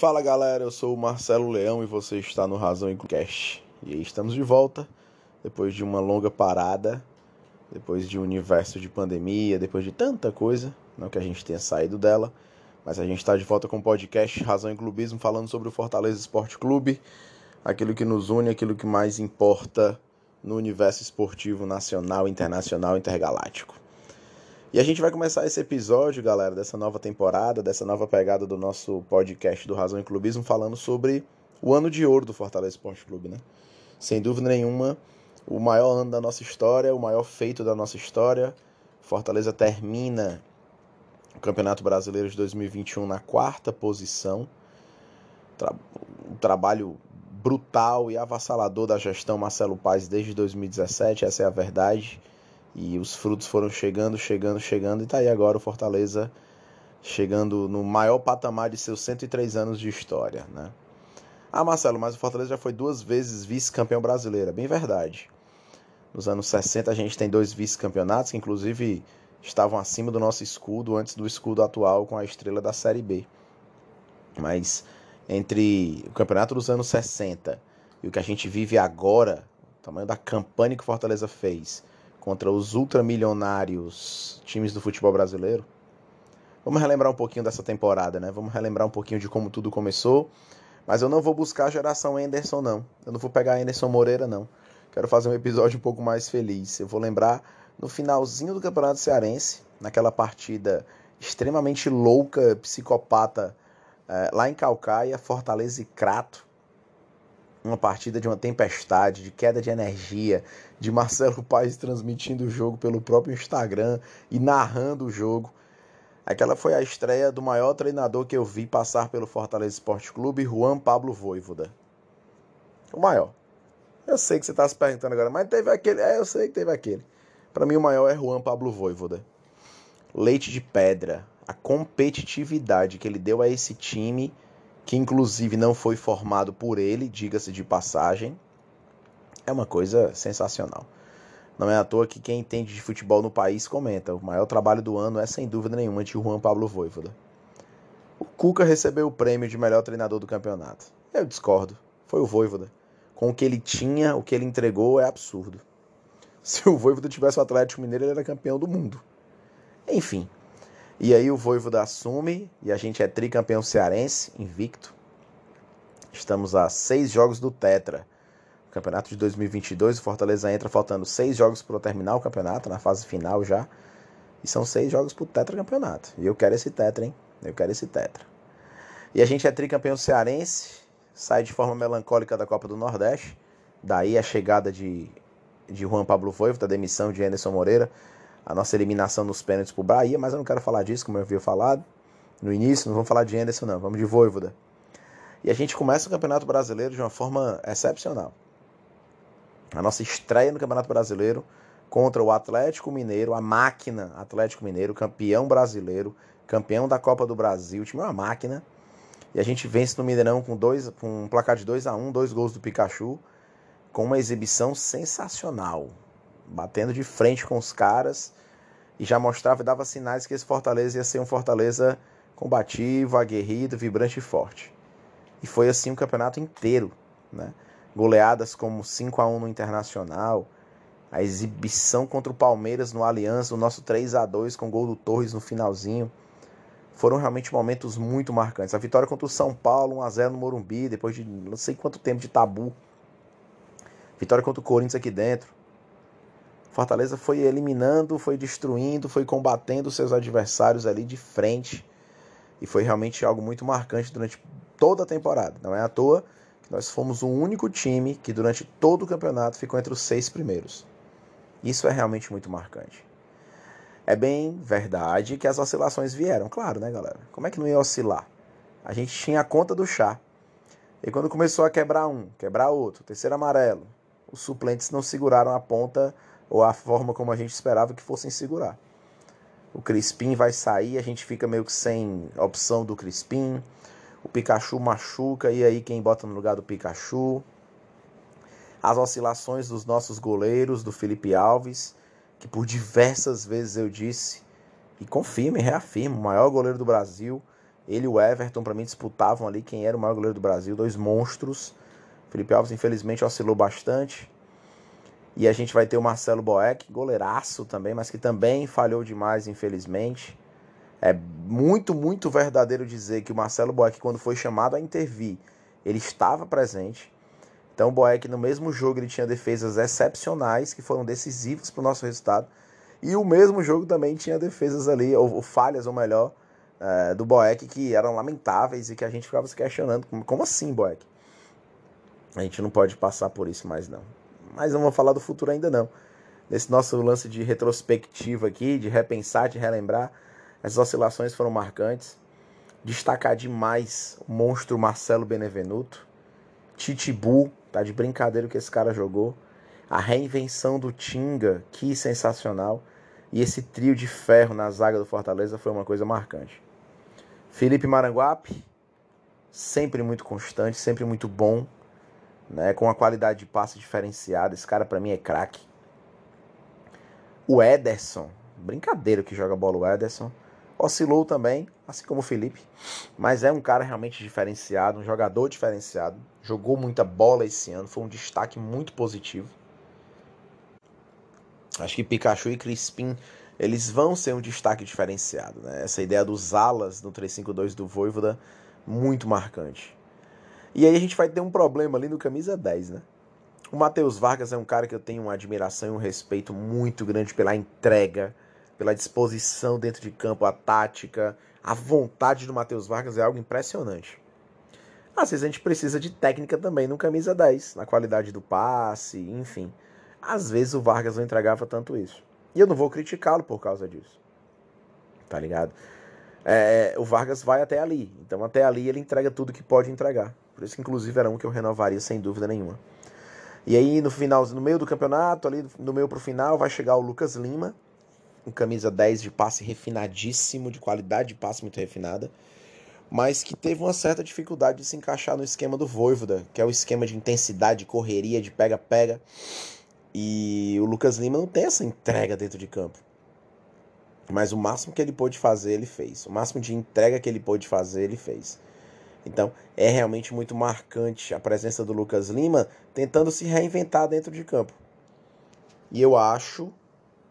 Fala galera, eu sou o Marcelo Leão e você está no Razão Cash. E aí estamos de volta depois de uma longa parada, depois de um universo de pandemia, depois de tanta coisa, não que a gente tenha saído dela, mas a gente está de volta com o podcast Razão e Clubismo falando sobre o Fortaleza Esporte Clube, aquilo que nos une, aquilo que mais importa no universo esportivo nacional, internacional, intergaláctico. E a gente vai começar esse episódio, galera, dessa nova temporada, dessa nova pegada do nosso podcast do Razão e Clubismo, falando sobre o ano de ouro do Fortaleza Esporte Clube, né? Sem dúvida nenhuma, o maior ano da nossa história, o maior feito da nossa história. Fortaleza termina o Campeonato Brasileiro de 2021 na quarta posição. Um trabalho brutal e avassalador da gestão Marcelo Paes desde 2017, essa é a verdade. E os frutos foram chegando, chegando, chegando, e tá aí agora o Fortaleza chegando no maior patamar de seus 103 anos de história, né? Ah, Marcelo, mas o Fortaleza já foi duas vezes vice-campeão brasileiro. É bem verdade. Nos anos 60 a gente tem dois vice-campeonatos que inclusive estavam acima do nosso escudo antes do escudo atual com a estrela da Série B. Mas entre o campeonato dos anos 60 e o que a gente vive agora, o tamanho da campanha que o Fortaleza fez contra os ultramilionários times do futebol brasileiro. Vamos relembrar um pouquinho dessa temporada, né? Vamos relembrar um pouquinho de como tudo começou. Mas eu não vou buscar a geração Anderson, não. Eu não vou pegar Anderson Moreira, não. Quero fazer um episódio um pouco mais feliz. Eu vou lembrar no finalzinho do Campeonato Cearense, naquela partida extremamente louca, psicopata, é, lá em Calcaia, Fortaleza e Crato uma partida de uma tempestade, de queda de energia, de Marcelo Paes transmitindo o jogo pelo próprio Instagram e narrando o jogo. Aquela foi a estreia do maior treinador que eu vi passar pelo Fortaleza Esporte Clube, Juan Pablo Voivoda. O maior. Eu sei que você está se perguntando agora, mas teve aquele. É, eu sei que teve aquele. Para mim, o maior é Juan Pablo Voivoda. Leite de pedra. A competitividade que ele deu a esse time que inclusive não foi formado por ele, diga-se de passagem, é uma coisa sensacional. Não é à toa que quem entende de futebol no país comenta. O maior trabalho do ano é, sem dúvida nenhuma, de Juan Pablo Voivoda. O Cuca recebeu o prêmio de melhor treinador do campeonato. Eu discordo. Foi o Voivoda. Com o que ele tinha, o que ele entregou é absurdo. Se o Voivoda tivesse o Atlético Mineiro, ele era campeão do mundo. Enfim, e aí o Voivoda assume e a gente é tricampeão cearense, invicto. Estamos a seis jogos do Tetra. campeonato de 2022, o Fortaleza entra faltando seis jogos para terminar o campeonato, na fase final já. E são seis jogos para o Tetra campeonato. E eu quero esse Tetra, hein? Eu quero esse Tetra. E a gente é tricampeão cearense, sai de forma melancólica da Copa do Nordeste. Daí a chegada de, de Juan Pablo Voivoda, a demissão de Anderson Moreira a nossa eliminação nos pênaltis pro Bahia, mas eu não quero falar disso, como eu havia falado no início, não vamos falar de Anderson não, vamos de Voivoda. E a gente começa o Campeonato Brasileiro de uma forma excepcional. A nossa estreia no Campeonato Brasileiro contra o Atlético Mineiro, a máquina Atlético Mineiro, campeão brasileiro, campeão da Copa do Brasil, o time é uma máquina. E a gente vence no Mineirão com, dois, com um placar de 2 a 1 um, dois gols do Pikachu, com uma exibição sensacional batendo de frente com os caras e já mostrava e dava sinais que esse Fortaleza ia ser um Fortaleza combativo, aguerrido, vibrante e forte. E foi assim o campeonato inteiro, né? Goleadas como 5 a 1 no Internacional, a exibição contra o Palmeiras no Aliança, o nosso 3 a 2 com gol do Torres no finalzinho. Foram realmente momentos muito marcantes. A vitória contra o São Paulo, 1 a 0 no Morumbi, depois de não sei quanto tempo de tabu. Vitória contra o Corinthians aqui dentro. Fortaleza foi eliminando, foi destruindo, foi combatendo seus adversários ali de frente. E foi realmente algo muito marcante durante toda a temporada. Não é à toa que nós fomos o único time que durante todo o campeonato ficou entre os seis primeiros. Isso é realmente muito marcante. É bem verdade que as oscilações vieram, claro, né, galera? Como é que não ia oscilar? A gente tinha a conta do chá. E quando começou a quebrar um, quebrar outro, terceiro amarelo, os suplentes não seguraram a ponta ou a forma como a gente esperava que fossem segurar. O Crispim vai sair, a gente fica meio que sem opção do Crispim. O Pikachu machuca, e aí quem bota no lugar do Pikachu? As oscilações dos nossos goleiros, do Felipe Alves, que por diversas vezes eu disse, e confirmo e reafirmo, o maior goleiro do Brasil. Ele e o Everton, para mim, disputavam ali quem era o maior goleiro do Brasil, dois monstros. Felipe Alves, infelizmente, oscilou bastante. E a gente vai ter o Marcelo Boeck, goleiraço também, mas que também falhou demais, infelizmente. É muito, muito verdadeiro dizer que o Marcelo Boeck, quando foi chamado a intervir, ele estava presente. Então o Boeck, no mesmo jogo, ele tinha defesas excepcionais, que foram decisivas para o nosso resultado. E o mesmo jogo também tinha defesas ali, ou, ou falhas, ou melhor, é, do Boeck, que eram lamentáveis e que a gente ficava se questionando. Como assim, Boeck? A gente não pode passar por isso mais, não. Mas não vou falar do futuro ainda, não. Nesse nosso lance de retrospectiva aqui, de repensar, de relembrar, as oscilações foram marcantes. Destacar demais o monstro Marcelo Benevenuto. Titibu, tá de brincadeira que esse cara jogou. A reinvenção do Tinga, que sensacional. E esse trio de ferro na zaga do Fortaleza foi uma coisa marcante. Felipe Maranguape, sempre muito constante, sempre muito bom, né, com uma qualidade de passe diferenciada. Esse cara para mim é craque. O Ederson, brincadeira que joga bola o Ederson. Oscilou também, assim como o Felipe, mas é um cara realmente diferenciado, um jogador diferenciado. Jogou muita bola esse ano, foi um destaque muito positivo. Acho que Pikachu e Crispim, eles vão ser um destaque diferenciado. Né? Essa ideia dos alas no 352 do Voivoda, muito marcante. E aí a gente vai ter um problema ali no camisa 10, né? O Matheus Vargas é um cara que eu tenho uma admiração e um respeito muito grande pela entrega, pela disposição dentro de campo, a tática, a vontade do Matheus Vargas é algo impressionante. Às vezes a gente precisa de técnica também no camisa 10, na qualidade do passe, enfim. Às vezes o Vargas não entregava tanto isso. E eu não vou criticá-lo por causa disso. Tá ligado? É, o Vargas vai até ali. Então até ali ele entrega tudo que pode entregar. Por isso que inclusive era um que eu renovaria sem dúvida nenhuma. E aí no final, no meio do campeonato, ali no meio pro final, vai chegar o Lucas Lima, um camisa 10 de passe refinadíssimo, de qualidade de passe muito refinada, mas que teve uma certa dificuldade de se encaixar no esquema do Voivoda, que é o esquema de intensidade, de correria, de pega-pega. E o Lucas Lima não tem essa entrega dentro de campo. Mas o máximo que ele pôde fazer, ele fez. O máximo de entrega que ele pôde fazer, ele fez. Então, é realmente muito marcante a presença do Lucas Lima tentando se reinventar dentro de campo. E eu acho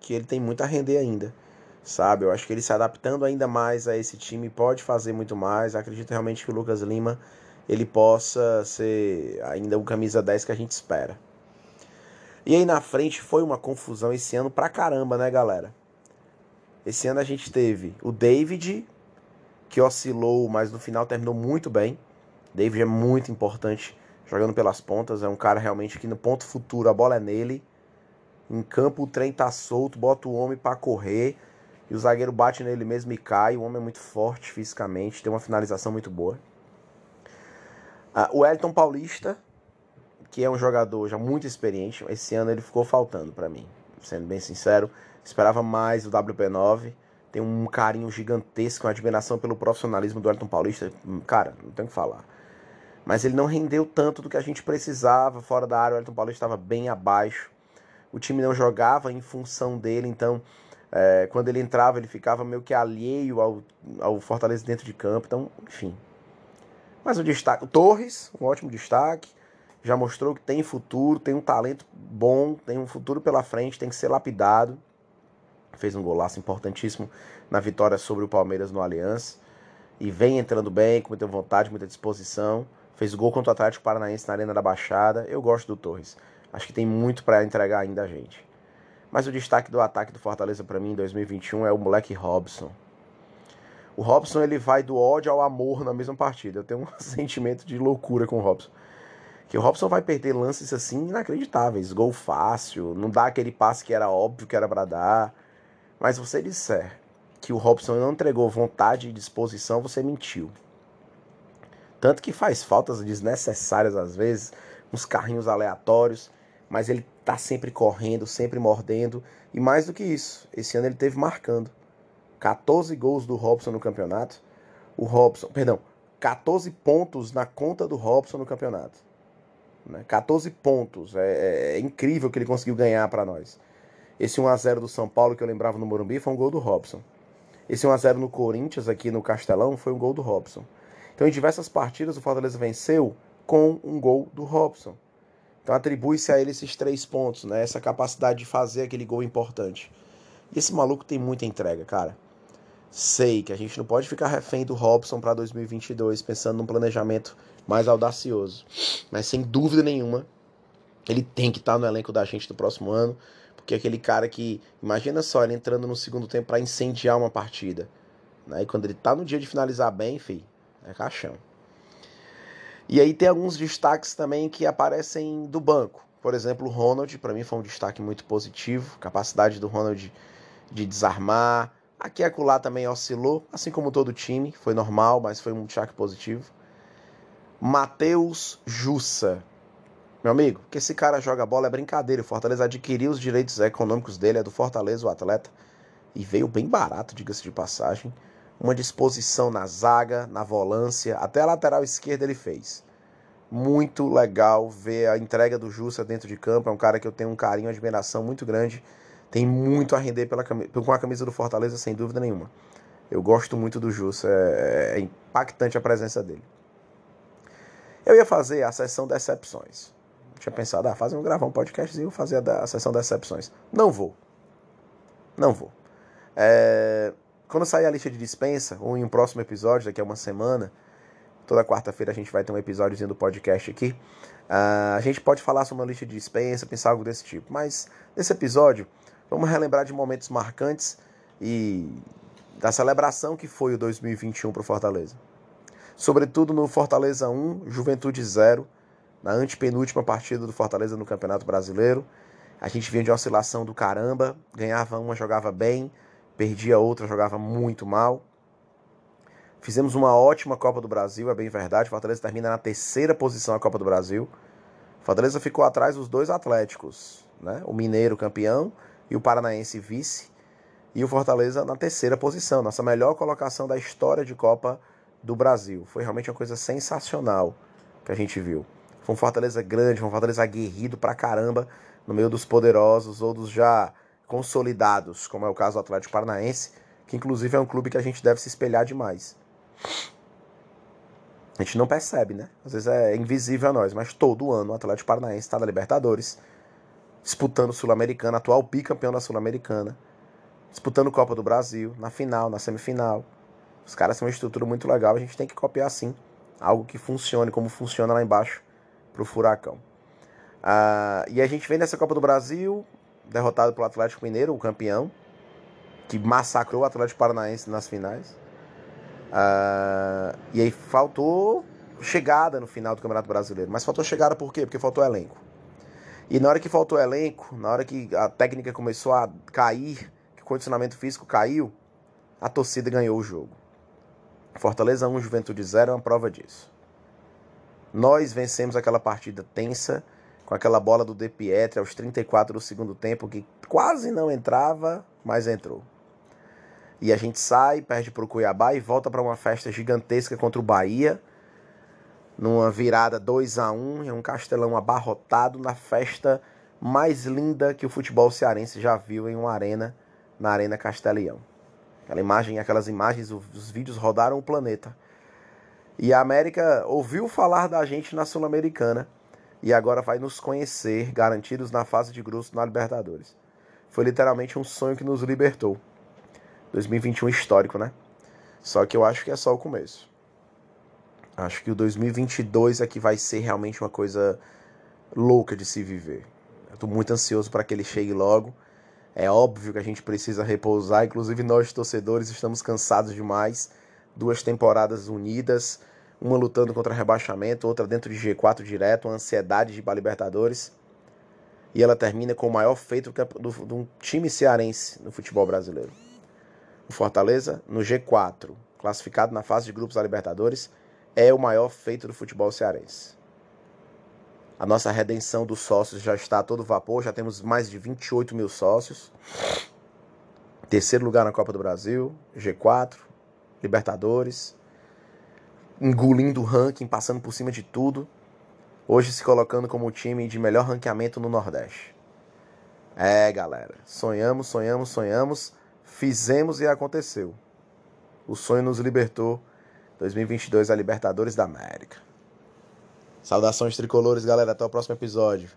que ele tem muito a render ainda, sabe? Eu acho que ele se adaptando ainda mais a esse time pode fazer muito mais. acredito realmente que o Lucas Lima ele possa ser ainda o camisa 10 que a gente espera. E aí na frente foi uma confusão esse ano pra caramba, né, galera? Esse ano a gente teve o David, que oscilou, mas no final terminou muito bem. David é muito importante jogando pelas pontas, é um cara realmente que no ponto futuro a bola é nele. Em campo o trem tá solto, bota o homem para correr e o zagueiro bate nele mesmo e cai. O homem é muito forte fisicamente, tem uma finalização muito boa. Ah, o Elton Paulista, que é um jogador já muito experiente, esse ano ele ficou faltando para mim, sendo bem sincero. Esperava mais do WP9. Tem um carinho gigantesco, uma admiração pelo profissionalismo do Elton Paulista. Cara, não tem o que falar. Mas ele não rendeu tanto do que a gente precisava. Fora da área, o Elton Paulista estava bem abaixo o time não jogava em função dele, então é, quando ele entrava ele ficava meio que alheio ao, ao Fortaleza dentro de campo, então enfim. Mas o destaque, o Torres, um ótimo destaque, já mostrou que tem futuro, tem um talento bom, tem um futuro pela frente, tem que ser lapidado. Fez um golaço importantíssimo na vitória sobre o Palmeiras no Aliança. E vem entrando bem, com muita vontade, muita disposição. Fez gol contra o Atlético Paranaense na Arena da Baixada. Eu gosto do Torres. Acho que tem muito para entregar ainda a gente. Mas o destaque do ataque do Fortaleza para mim em 2021 é o moleque Robson. O Robson ele vai do ódio ao amor na mesma partida. Eu tenho um sentimento de loucura com o Robson. Que o Robson vai perder lances assim inacreditáveis, gol fácil, não dá aquele passe que era óbvio que era para dar. Mas você disser que o Robson não entregou vontade e disposição, você mentiu. Tanto que faz faltas desnecessárias às vezes, uns carrinhos aleatórios mas ele tá sempre correndo, sempre mordendo. E mais do que isso, esse ano ele teve marcando 14 gols do Robson no campeonato. O Robson, perdão, 14 pontos na conta do Robson no campeonato. Né? 14 pontos. É, é, é incrível que ele conseguiu ganhar para nós. Esse 1 a 0 do São Paulo que eu lembrava no Morumbi foi um gol do Robson. Esse 1x0 no Corinthians, aqui no Castelão, foi um gol do Robson. Então, em diversas partidas, o Fortaleza venceu com um gol do Robson. Então, atribui-se a ele esses três pontos, né? Essa capacidade de fazer aquele gol importante. E esse maluco tem muita entrega, cara. Sei que a gente não pode ficar refém do Robson para 2022, pensando num planejamento mais audacioso. Mas, sem dúvida nenhuma, ele tem que estar tá no elenco da gente do próximo ano. Porque é aquele cara que, imagina só, ele entrando no segundo tempo para incendiar uma partida. Né? E quando ele tá no dia de finalizar bem, filho, é caixão. E aí tem alguns destaques também que aparecem do banco. Por exemplo, o Ronald, para mim foi um destaque muito positivo. Capacidade do Ronald de desarmar. Aqui e acolá também oscilou, assim como todo time. Foi normal, mas foi um destaque positivo. Matheus Jussa, meu amigo, que esse cara joga bola é brincadeira. O Fortaleza adquiriu os direitos econômicos dele, é do Fortaleza o atleta. E veio bem barato, diga-se de passagem. Uma disposição na zaga, na volância, até a lateral esquerda ele fez. Muito legal ver a entrega do Justa dentro de campo. É um cara que eu tenho um carinho, uma admiração muito grande. Tem muito a render pela, com a camisa do Fortaleza, sem dúvida nenhuma. Eu gosto muito do Justa, é, é impactante a presença dele. Eu ia fazer a sessão decepções tinha pensado, ah, fazer um gravar um podcast eu fazer a, a sessão das excepções. Não vou. Não vou. É, quando sair a lista de dispensa, ou em um próximo episódio, daqui a uma semana, toda quarta-feira a gente vai ter um episódiozinho do podcast aqui. Uh, a gente pode falar sobre uma lista de dispensa, pensar algo desse tipo. Mas nesse episódio, vamos relembrar de momentos marcantes e da celebração que foi o 2021 para o Fortaleza. Sobretudo no Fortaleza 1, Juventude 0, na antepenúltima partida do Fortaleza no Campeonato Brasileiro. A gente vinha de oscilação do caramba, ganhava uma, jogava bem, perdia outra, jogava muito mal. Fizemos uma ótima Copa do Brasil, é bem verdade. Fortaleza termina na terceira posição na Copa do Brasil. Fortaleza ficou atrás dos dois Atléticos, né? O Mineiro campeão e o Paranaense vice. E o Fortaleza na terceira posição, nossa melhor colocação da história de Copa do Brasil. Foi realmente uma coisa sensacional que a gente viu. Foi um Fortaleza grande, foi um Fortaleza aguerrido pra caramba no meio dos poderosos ou dos já consolidados, como é o caso do Atlético Paranaense, que inclusive é um clube que a gente deve se espelhar demais. A gente não percebe, né? Às vezes é invisível a nós, mas todo ano o Atlético Paranaense está na Libertadores, disputando Sul-Americana, atual bicampeão da Sul-Americana, disputando Copa do Brasil, na final, na semifinal. Os caras são uma estrutura muito legal, a gente tem que copiar sim. Algo que funcione como funciona lá embaixo para o Furacão. Ah, e a gente vem nessa Copa do Brasil, derrotado pelo Atlético Mineiro, o campeão, que massacrou o Atlético Paranaense nas finais. Ah, e aí faltou chegada no final do Campeonato Brasileiro. Mas faltou chegada por quê? Porque faltou elenco. E na hora que faltou elenco, na hora que a técnica começou a cair, que o condicionamento físico caiu, a torcida ganhou o jogo. Fortaleza 1, Juventude 0 é uma prova disso. Nós vencemos aquela partida tensa, com aquela bola do De Pietri aos 34 do segundo tempo, que quase não entrava, mas entrou. E a gente sai, perde para o Cuiabá e volta para uma festa gigantesca contra o Bahia, numa virada 2 a 1 em um castelão abarrotado na festa mais linda que o futebol cearense já viu em uma arena, na Arena Castelhão. Aquela imagem, aquelas imagens, os vídeos rodaram o planeta. E a América ouviu falar da gente na Sul-Americana e agora vai nos conhecer, garantidos na fase de grupos na Libertadores. Foi literalmente um sonho que nos libertou. 2021 histórico, né? Só que eu acho que é só o começo. Acho que o 2022 é que vai ser realmente uma coisa louca de se viver. Eu tô muito ansioso para que ele chegue logo. É óbvio que a gente precisa repousar, inclusive nós torcedores estamos cansados demais duas temporadas unidas, uma lutando contra rebaixamento, outra dentro de G4 direto, uma ansiedade de ir Libertadores. E ela termina com o maior feito de um time cearense no futebol brasileiro. O Fortaleza, no G4, classificado na fase de grupos da Libertadores, é o maior feito do futebol cearense. A nossa redenção dos sócios já está a todo vapor, já temos mais de 28 mil sócios. Terceiro lugar na Copa do Brasil, G4, Libertadores, engolindo o ranking, passando por cima de tudo. Hoje se colocando como o time de melhor ranqueamento no Nordeste. É, galera, sonhamos, sonhamos, sonhamos, fizemos e aconteceu. O sonho nos libertou. 2022 a Libertadores da América. Saudações tricolores, galera. Até o próximo episódio.